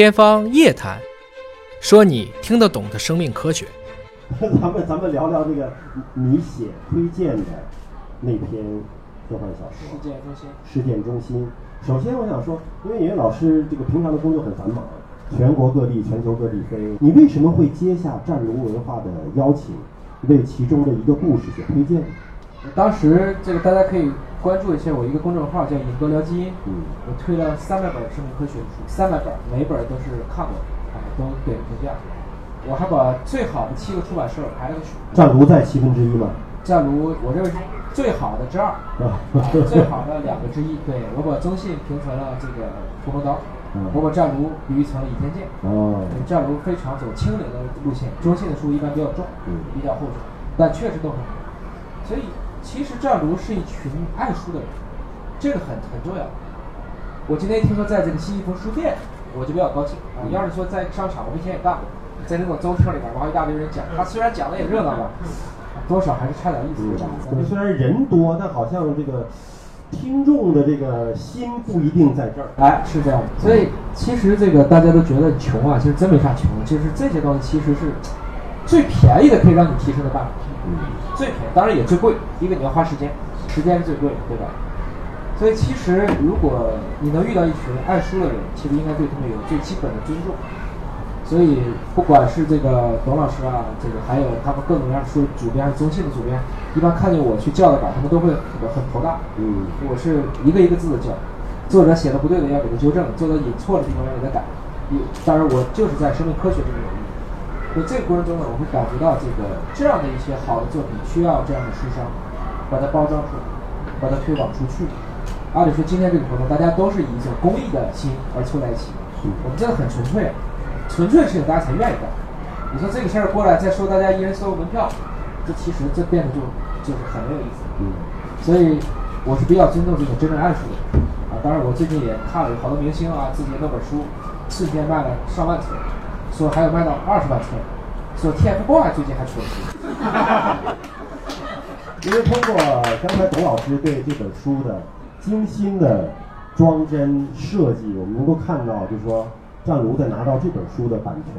天方夜谭，说你听得懂的生命科学。咱 们咱们聊聊这个你写推荐的那篇科幻小说事件中心。《事件中心》。首先，我想说，因为野老师这个平常的工作很繁忙，全国各地、全球各地飞，你为什么会接下战卢文化的邀请，为其中的一个故事写推荐？当时这个大家可以关注一下我一个公众号叫“尹哥聊基因”，嗯我推了三百本生命科学的书，三百本，每本都是看过的，啊，都给评价。我还把最好的七个出版社排了个序，湛卢在七分之一嘛？湛卢我认为是最好的之二，最好的两个之一。对我把中信评成了这个屠龙刀嗯，我把战卢比喻成了倚天剑。哦，对战卢非常走轻灵的路线，中信的书一般比较重嗯，比较厚重，但确实都很好。所以其实战卢是一群爱书的人，这个很很重要。我今天听说在这个新一峰书店，我就比较高兴啊。要是说在商场，我以前也干过，在那种周车里边，然后一大堆人讲，他虽然讲的也热闹吧，多少还是差点意思，对吧？咱们对虽然人多，但好像这个听众的这个心不一定在这儿。哎，是这样的。所以其实这个大家都觉得穷啊，其实真没啥穷的，就是这些东西其实是最便宜的，可以让你提升的办法。最便宜，当然也最贵。因为你要花时间，时间是最贵的，对吧？所以其实如果你能遇到一群爱书的人，其实应该对他们有最基本的尊重。所以不管是这个董老师啊，这个还有他们各种各样书主编，还是中信的主编，一般看见我去校的稿，他们都会很很头大。嗯我是一个一个字的校，作者写的不对的要给他纠正，作者引错的地方要给他改。当然，我就是在生命科学这个领域，所以这个过程中呢，我会感觉到这个这样的一些好的作品需要这样的书商把它包装出来，把它推广出去。按理说，今天这个活动大家都是以一种公益的心而凑在一起，我们真的很纯粹，纯粹的事情大家才愿意干。你说这个事儿过来再说大家一人收个门票，这其实这变得就就是很没有意思。嗯所以我是比较尊重这种真正爱书的人啊。当然，我最近也看了有好多明星啊，自己那本书瞬间卖了上万册，说还有卖到二十万册，说 TFBOYS 最近还出了书。因为通过刚才董老师对这本书的精心的装帧设计，我们能够看到，就是说战卢在拿到这本书的版权，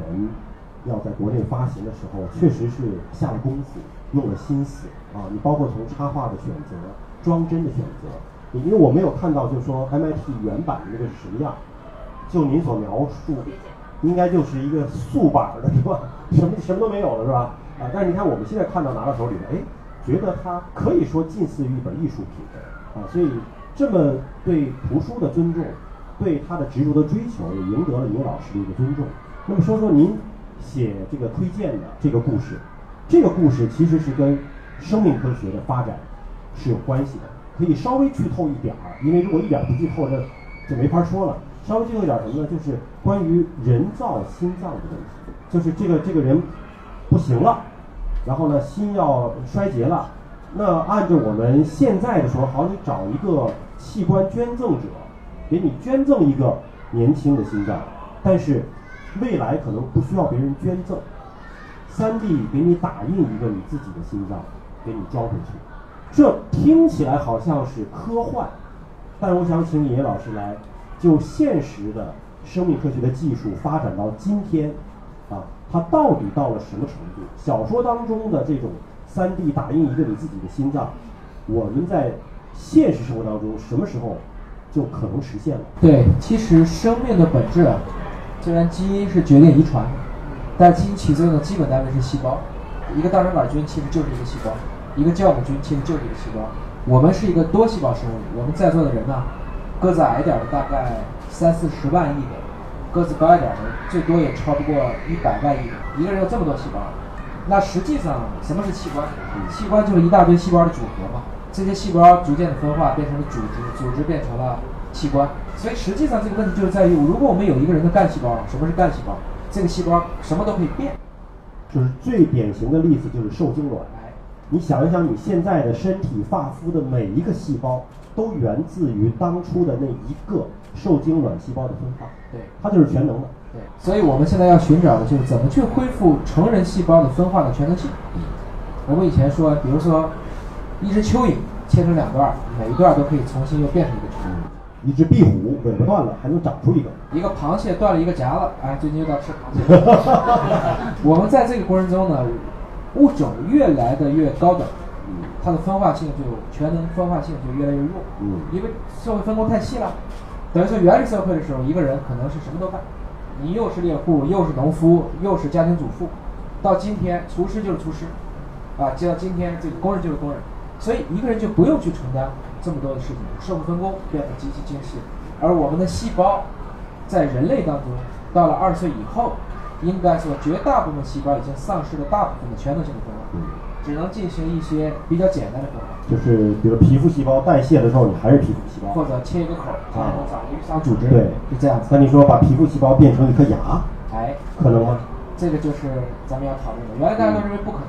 要在国内发行的时候，确实是下了功夫，用了心思啊。你包括从插画的选择、装帧的选择，因为我没有看到，就是说 MIT 原版的那个是什么样，就您所描述，应该就是一个素板的，是吧？什么什么都没有了，是吧？啊，但是你看我们现在看到拿到手里的，哎，觉得它可以说近似于一本艺术品啊，所以这么对图书的尊重，对它的执着的追求，也赢得了尹老师的一个尊重。那么说说您写这个推荐的这个故事，这个故事其实是跟生命科学的发展是有关系的，可以稍微剧透一点儿，因为如果一点儿不剧透，这就没法说了。稍微剧透一点什么呢？就是关于人造心脏的问题，就是这个这个人不行了，然后呢心要衰竭了，那按照我们现在的说，好，你找一个器官捐赠者，给你捐赠一个年轻的心脏，但是未来可能不需要别人捐赠，三 D 给你打印一个你自己的心脏，给你装回去。这听起来好像是科幻，但我想请野老师来就现实的生命科学的技术发展到今天，啊，它到底到了什么程度？小说当中的这种三 D 打印一个你自己的心脏，我们在现实生活当中什么时候就可能实现了？对，其实生命的本质啊，虽然基因是决定遗传，但基因起作用的基本单位是细胞。一个大肠杆菌其实就是一个细胞，一个酵母菌其实就是一个细胞。我们是一个多细胞生物，我们在座的人呢，个子矮一点的大概三四十万亿个，个子高一点的最多也超不过一百万亿个。一个人有这么多细胞，那实际上什么是器官？器官就是一大堆细胞的组合嘛。这些细胞逐渐的分化变成了组织，组织变成了器官。所以实际上这个问题就是在于，如果我们有一个人的干细胞，什么是干细胞？这个细胞什么都可以变。就是最典型的例子就是受精卵。你想一想，你现在的身体发肤的每一个细胞，都源自于当初的那一个受精卵细胞的分化，对它就是全能的。对，所以我们现在要寻找的就是怎么去恢复成人细胞的分化的全能性。我们以前说，比如说一只蚯蚓切成两段儿，每一段儿都可以重新又变成一个蚯蚓。一只壁虎尾巴断了，还能长出一个。一个螃蟹断了一个夹子，哎，最近又到吃螃蟹了。我们在这个过程中呢，物种越来的越高等，嗯。它的分化性就全能分化性就越来越弱。嗯。因为社会分工太细了，等于说原始社会的时候，一个人可能是什么都干，你又是猎户，又是农夫，又是家庭主妇，到今天厨师就是厨师，啊，接到今天这个工人就是工人，所以一个人就不用去承担这么多的事情，社会分工变得极其精细，而我们的细胞在人类当中，到了二十岁以后，应该说绝大部分细胞已经丧失了大部分的全能性的功能，嗯，只能进行一些比较简单的功能。就是比如皮肤细胞代谢的时候，你还是皮肤细胞。或者切一个口儿，它能长一个小组织，对就这样子。那你说把皮肤细胞变成一颗牙，哎，可能吗？这个就是咱们要讨论的。原来大家都认为不可能，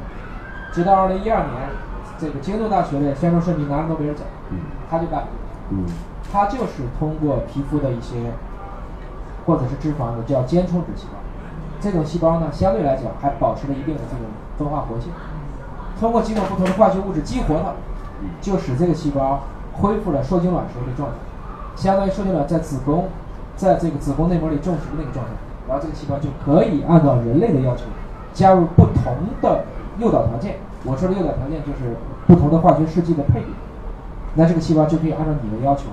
直到二零一二年，这个京都大学的山中圣弥拿了诺贝尔奖，嗯他就干了，嗯他就是通过皮肤的一些或者是脂肪的叫间充质细胞，这种细胞呢相对来讲还保持了一定的这种分化活性，通过几种不同的化学物质激活它，就使这个细胞恢复了受精卵时候的状态，相当于受精卵在子宫在这个子宫内膜里种植的那个状态，然后这个细胞就可以按照人类的要求加入不同的诱导条件。我说的诱导条件就是不同的化学试剂的配比，那这个细胞就可以按照你的要求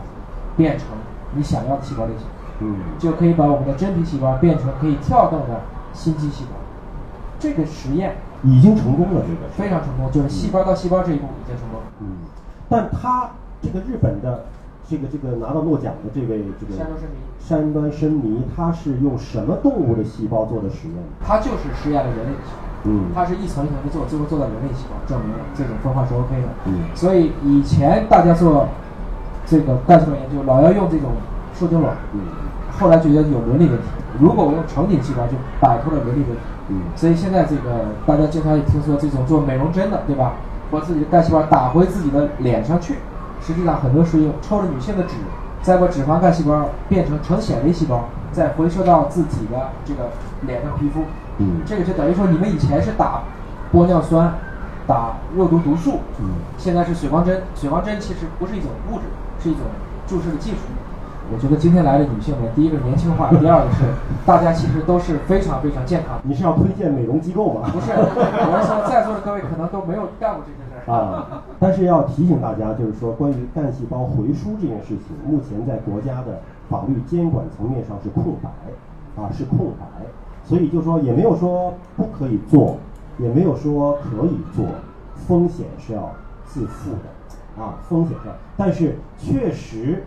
变成你想要的细胞类型。嗯就可以把我们的真皮细胞变成可以跳动的心肌细胞。这个实验已经成功了，这个非常成功，就是细胞到细胞这一步已经成功。嗯，但他这个日本的这个这个拿到诺奖的这位这个山端深弥山端深弥，他是用什么动物的细胞做的实验？他就是实验了人类的细胞，嗯它是一层一层的做，最后做到人类细胞，证明这种分化是 OK 的。嗯所以以前大家做这个干细胞研究，老要用这种受精卵，嗯后来觉得有伦理问题。如果我用成体细胞，就摆脱了伦理问题。嗯所以现在这个大家经常也听说这种做美容针的，对吧？把自己的干细胞打回自己的脸上去，实际上很多是用抽了女性的脂，再把脂肪干细胞变成成显微细胞，再回收到自己的这个脸上皮肤。嗯这个就等于说你们以前是打玻尿酸、打肉毒毒素，嗯现在是水光针。水光针其实不是一种物质，是一种注射的技术。我觉得今天来的女性们，第一个年轻化，第二个是 大家其实都是非常非常健康。你是要推荐美容机构吗？不是，我是说在座的各位可能都没有干过这件事儿。啊，但是要提醒大家，就是说关于干细胞回输这件事情，目前在国家的法律监管层面上是空白，啊是空白，所以就说也没有说不可以做，也没有说可以做，风险是要自负的，啊风险上，但是确实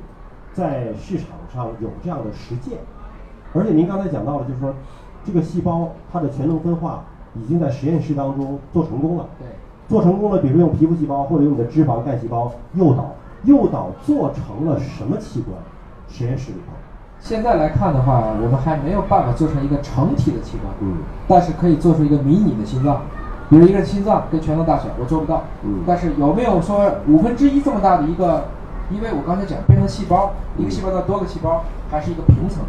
在市场上有这样的实践，而且您刚才讲到了，就是说这个细胞它的全能分化已经在实验室当中做成功了。对，做成功了，比如用皮肤细胞或者用你的脂肪干细胞诱导，诱导做成了什么器官？实验室里头，现在来看的话，我们还没有办法做成一个成体的器官，嗯但是可以做出一个迷你的心脏，比如一个心脏跟拳头大小，我做不到，嗯但是有没有说五分之一这么大的一个？因为我刚才讲变成细胞，一个细胞到多个细胞，还是一个平层，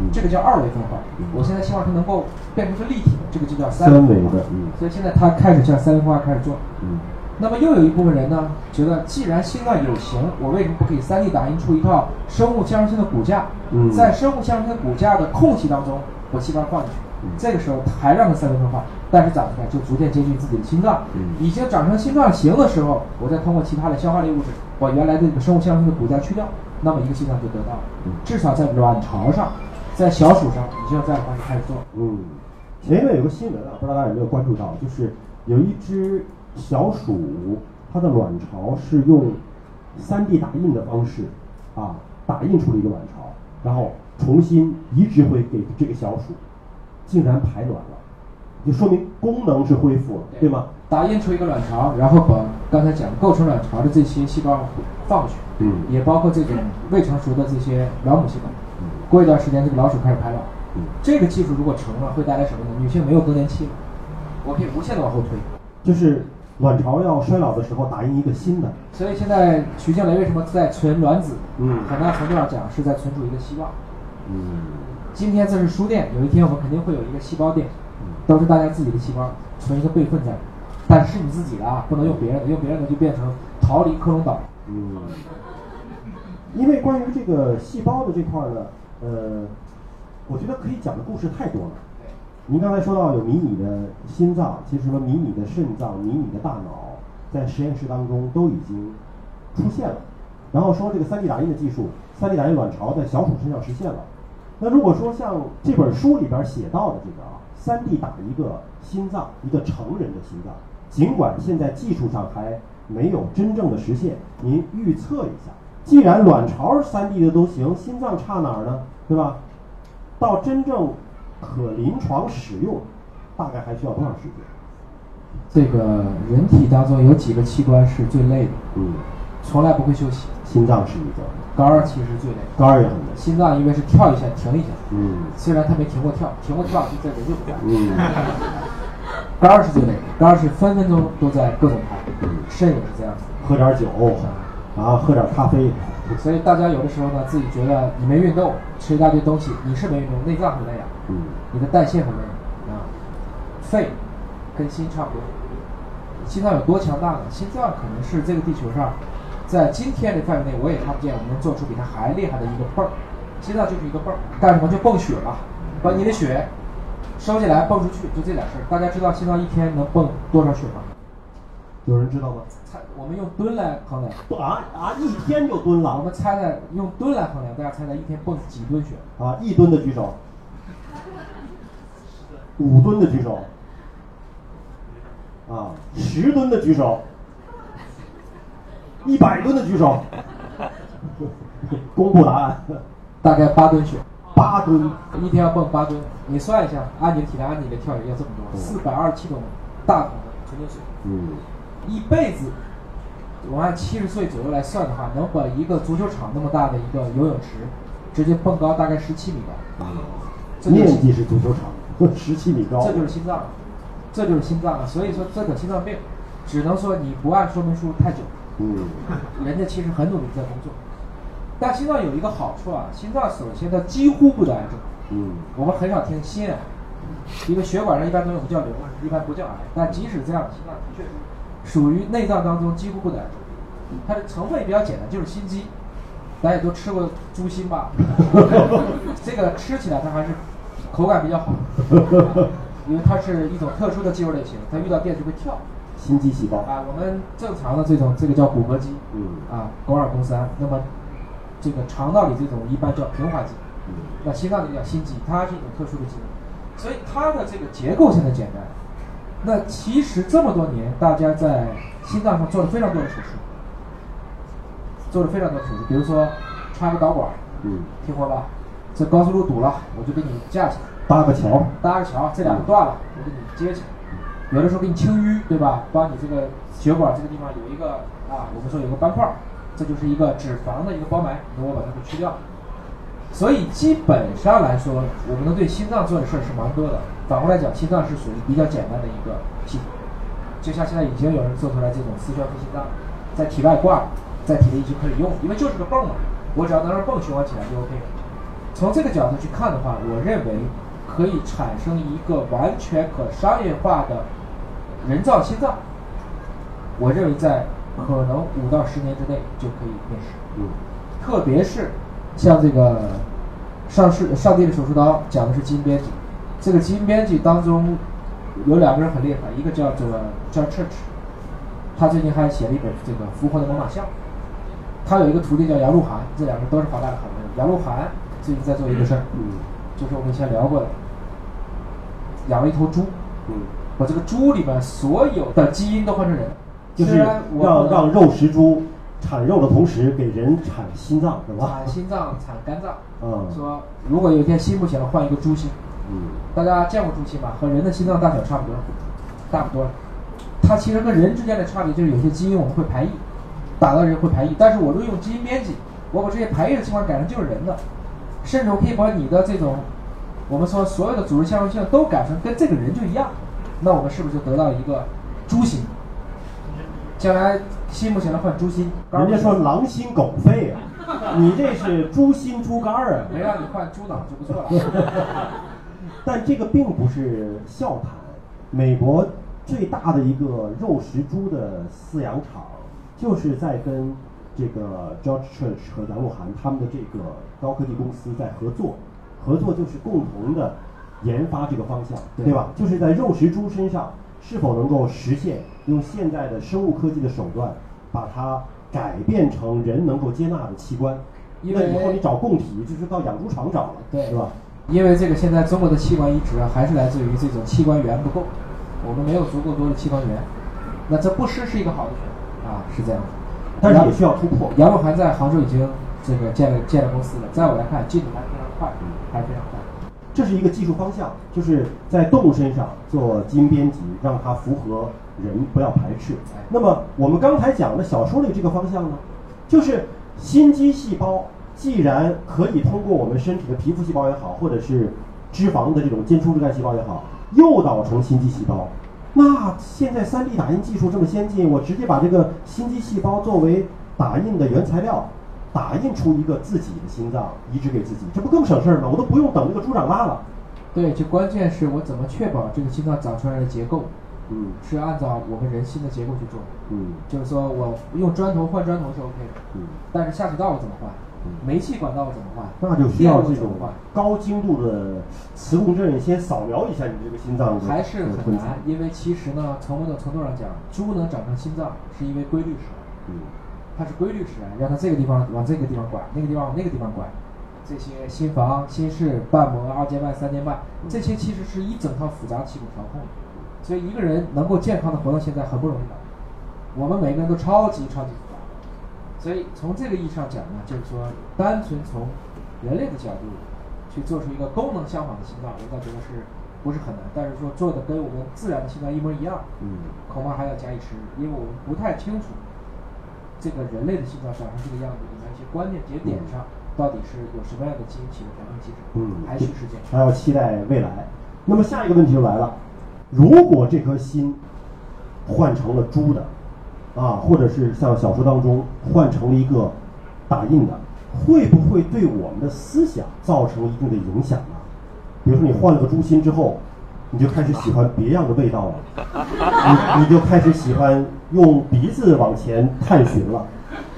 嗯这个叫二维分化嗯。我现在希望它能够变成一个立体的，这个就叫三维维的嗯所以现在它开始向三维分化开始做。嗯那么又有一部分人呢，觉得既然心脏有形，我为什么不可以 3D 打印出一套生物相容性的骨架？嗯在生物相容性的骨架的空隙当中，把细胞放进去，嗯这个时候还让它三维分化，但是长出来就逐渐接近自己的心脏。嗯已经长成心脏形的时候，我再通过其他的消化类物质把原来的这个生物相容性的骨架去掉，那么一个心脏就得到了。嗯至少在卵巢上，在小鼠上，你就要这样的方式开始做。嗯，前一段有个新闻啊，不知道大家有没有关注到，就是有一只小鼠，它的卵巢是用 3D 打印的方式啊打印出了一个卵巢，然后重新移植回给这个小鼠，竟然排卵了，就说明功能是恢复了，对吗？打印出一个卵巢，然后把刚才讲构成卵巢的这些细胞放过去，嗯也包括这种未成熟的这些老母细胞。嗯过一段时间，这个老鼠开始排卵。嗯这个技术如果成了，会带来什么呢？女性没有更年期了，我可以无限的往后推。就是卵巢要衰老的时候打印一个新的，所以现在徐静蕾为什么在存卵子？嗯很大程度上讲是在存储一个希望。嗯今天这是书店，有一天我们肯定会有一个细胞店，都是大家自己的细胞，存一个备份在，但是你自己的啊，不能用别人的，用别人的就变成逃离克隆岛。嗯，因为关于这个细胞的这块儿呢，呃，我觉得可以讲的故事太多了。您刚才说到有迷你的心脏，其实什么迷你的肾脏、迷你的大脑，在实验室当中都已经出现了。然后说这个 3D 打印的技术，3D 打印卵巢在小鼠身上实现了。那如果说像这本书里边写到的这个啊，3D 打一个心脏，一个成人的心脏，尽管现在技术上还没有真正的实现，您预测一下，既然卵巢 3D 的都行，心脏差哪儿呢？对吧？到真正可临床使用，大概还需要多长时间？这个人体当中有几个器官是最累的，嗯，从来不会休息。心脏是一个，肝儿其实最累，肝儿也很累。心脏因为是跳一下停一下，嗯虽然它没停过跳，停过跳就这人就不干。嗯肝儿是最累的，肝儿是分分钟都在各种排，肾也是这样子。喝点酒，然后，喝点咖啡，所以大家有的时候呢，自己觉得你没运动，吃一大堆东西，你是没运动，内脏很累啊，嗯你的代谢很累啊。肺跟心差不多，心脏有多强大呢？心脏可能是这个地球上，在今天的范围内，我也看不见我们能做出比它还厉害的一个泵儿。心脏就是一个泵儿，干什么就泵血嘛，把你的血收进来泵出去，就这点事儿。大家知道心脏一天能泵多少血吗？有人知道吗？猜，我们用吨来衡量。啊啊，一天就吨了我们猜猜用吨来衡量，大家猜猜一天泵几吨血？啊！一吨的举手，五吨的举手，啊，十吨的举手，一百吨的举手。公布答案，大概八吨血，八吨。一天要蹦八吨。你算一下，按你的体量，按你的跳跃要这么多，四百二十七桶大桶的纯净水。嗯，一辈子，我按七十岁左右来算的话，能把一个足球场那么大的一个游泳池，直接蹦高大概十七米高。这就是面积是足球场，十七米高。这就是心脏，这就是心脏啊！所以说这个心脏病，只能说你不按说明书太久，嗯人家其实很努力在工作。但心脏有一个好处啊，心脏首先它几乎不得癌症，嗯我们很少听心癌，因为血管上一般都有个叫瘤，一般不叫癌。但即使这样，心脏的确属于内脏当中几乎不得癌症。它的成分也比较简单，就是心肌。大家也都吃过猪心吧？这个吃起来它还是口感比较好，因为它是一种特殊的肌肉类型，它遇到电就会跳。心肌细胞。啊，我们正常的这种这个叫骨骼肌，嗯啊，肱二肱三。那么这个肠道里这种一般叫平滑肌，嗯那心脏里叫心肌，它是一种特殊的肌肉，所以它的这个结构现在简单。那其实这么多年，大家在心脏上做了非常多的手术，做了非常多的手术，比如说插个导管，嗯，听过吧？这高速路堵了，我就给你架起来。搭个桥。搭个桥，这两个断了，我给你接起来。有的时候给你清淤，对吧？帮你这个血管这个地方有一个啊，我们说有个斑块，这就是一个脂肪的一个包埋，你给我把它给去掉。所以基本上来说，我们能对心脏做的事儿是蛮多的。反过来讲，心脏是属于比较简单的一个系统，就像现在已经有人做出来这种四圈肺心脏，在体外挂，在体内就可以用，因为就是个泵嘛，我只要能让泵循环起来就 OK。从这个角度去看的话，我认为可以产生一个完全可商业化的人造心脏。我认为在可能五到十年之内就可以面世。嗯特别是像这个上市上帝的手术刀讲的是基因编辑，这个基因编辑当中有两个人很厉害，一个叫做 John Church，他最近还写了一本这个《复活的猛犸象》，他有一个徒弟叫杨鹿晗，这两个人都是华大的好朋友。杨鹿晗最近在做一个事儿，嗯就是我们以前聊过的，养了一头猪，嗯，把这个猪里面所有的基因都换成人，就是要让让肉食猪产肉的同时给人产心脏，是吧？产心脏、产肝脏，嗯说如果有一天心不行了，换一个猪心。嗯大家见过猪心吗？和人的心脏大小差不多，大不多。它其实跟人之间的差别就是有些基因我们会排异，打到人会排异，但是我如果用基因编辑，我把这些排异的情况改成就是人的，甚至我可以把你的这种我们说所有的组织相容性都改成跟这个人就一样，那我们是不是就得到一个猪心？将来心不行了换猪心，人家说狼心狗肺啊，你这是猪心猪肝儿啊。没让你换猪脑就不错了。但这个并不是笑谈。美国最大的一个肉食猪的饲养场，就是在跟这个 George Church 和杨慕涵他们的这个高科技公司在合作，合作就是共同的研发这个方向，对对吧？就是在肉食猪身上是否能够实现用现在的生物科技的手段，把它改变成人能够接纳的器官。因为那以后你找供体就是到养猪场找了，对是吧？因为这个现在中国的器官移植啊，还是来自于这种器官源不够，我们没有足够多的器官源。那这不失是一个好的选择啊，是这样的。但是也需要突破。杨慕涵在杭州已经这个建了建了公司了，在我来看进度还是非常快，还是非常快。这是一个技术方向，就是在动物身上做基因编辑，让它符合人，不要排斥。那么我们刚才讲的小说里这个方向呢，就是心肌细胞既然可以通过我们身体的皮肤细胞也好，或者是脂肪的这种间充质干细胞也好，诱导成心肌细胞。那现在 3D 打印技术这么先进，我直接把这个心肌细胞作为打印的原材料，打印出一个自己的心脏移植给自己，这不更省事儿吗？我都不用等那个猪长大了。对，就关键是我怎么确保这个心脏长出来的结构嗯是按照我们人心的结构去做。嗯就是说我用砖头换砖头是 OK 的，嗯，但是下水道我怎么换嗯？煤气管道我怎么换？那就需要这种？高精度的磁共振，先扫描一下你这个心脏还是很难，因为其实呢，从某种程度上讲，猪能长成心脏是因为规律使然，嗯它是规律使然，让它这个地方往这个地方拐，那个地方往那个地方拐。这些心房、心室、瓣膜、二尖瓣、三尖瓣，这些其实是一整套复杂系统调控的。所以一个人能够健康的活到现在很不容易的。我们每个人都超级超级复杂。所以从这个意义上讲呢，就是说，单纯从人类的角度去做出一个功能相仿的心脏，我倒觉得是不是很难。但是说做的跟我们自然的心脏一模一样，嗯恐怕还要加以时日，因为我们不太清楚这个人类的心脏长成这个样子里面一些关键节点上到底是有什么样的基因起的调控机制，嗯，还需时间。还要期待未来。那么下一个问题就来了，如果这颗心换成了猪的，啊，或者是像小说当中换成了一个打印的，会不会对我们的思想造成一定的影响呢？比如说你换了个猪心之后，你就开始喜欢别样的味道了，你你就开始喜欢用鼻子往前探寻了，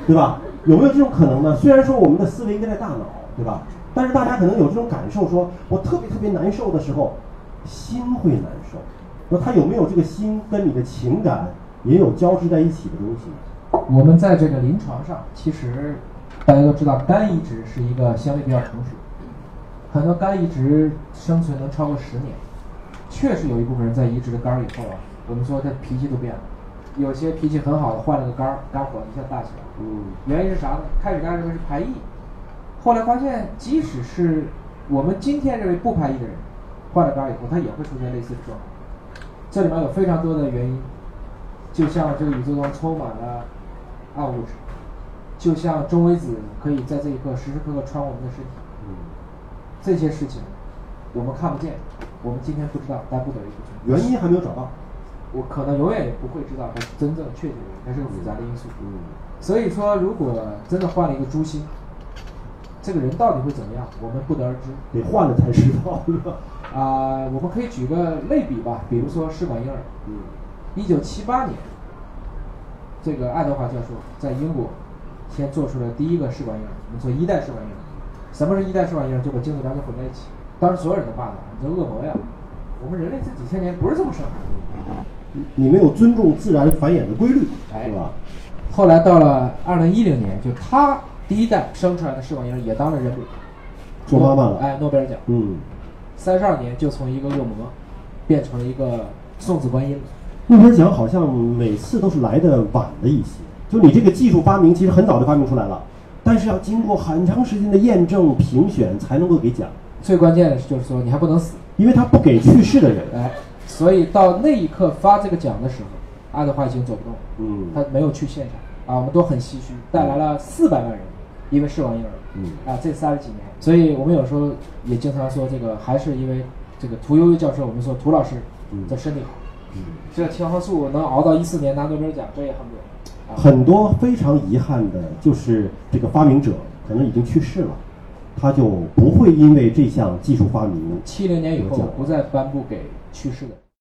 对吧？有没有这种可能呢？虽然说我们的思维应该在大脑，对吧？但是大家可能有这种感受说，我特别特别难受的时候，心会难受。那他有没有这个心跟你的情感也有交织在一起的东西？我们在这个临床上，其实大家都知道，肝移植是一个相对比较成熟，很多肝移植生存能超过十年。确实有一部分人在移植了肝儿以后啊，我们说他脾气都变了，有些脾气很好的换了个肝儿，肝火一下大起来。嗯原因是啥呢？开始大家认为是排异，后来发现，即使是我们今天认为不排异的人，换了肝儿以后，他也会出现类似的状况。这里面有非常多的原因，就像这个宇宙中充满了暗物质，就像中微子可以在这一刻时时刻刻穿我们的身体，嗯，这些事情我们看不见，我们今天不知道，但不等于不存在。原因还没有找到。我可能永远也不会知道它真正确切的原因，它是个复杂的因素。嗯所以说，如果真的换了一个猪心，这个人到底会怎么样，我们不得而知。得换了才知道，是吧？啊、我们可以举个类比吧，比如说试管婴儿，嗯一九七八年，这个爱德华教授在英国先做出了第一个试管婴儿，我们说一代试管婴儿。什么是一代试管婴儿？就把精子卵子混在一起。当时所有人都骂他，你这恶魔呀！我们人类这几千年不是这么生的。你没有尊重自然繁衍的规律，哎是吧？后来到了二零一零年，就他第一代生出来的试管婴儿也当了人母，做妈妈了哎，诺贝尔奖。嗯，三十二年就从一个恶魔变成了一个送子观音了。诺贝尔奖好像每次都是来的晚了一些，就你这个技术发明其实很早就发明出来了，但是要经过很长时间的验证评选才能够给奖，最关键的是就是说你还不能死，因为他不给去世的人。哎，所以到那一刻发这个奖的时候，爱德华已经走不动了，嗯。他没有去现场。啊，我们都很唏嘘，带来了四百万人因为试管婴儿，嗯。啊，这三十几年，所以我们有时候也经常说这个还是因为这个屠呦呦教授，我们说屠老师嗯。的身体好，嗯，这青蒿素能熬到一四年拿诺贝尔奖，这也很不容易。啊。很多非常遗憾的就是这个发明者可能已经去世了，他就不会因为这项技术发明七零年以后不再颁布给去世的人。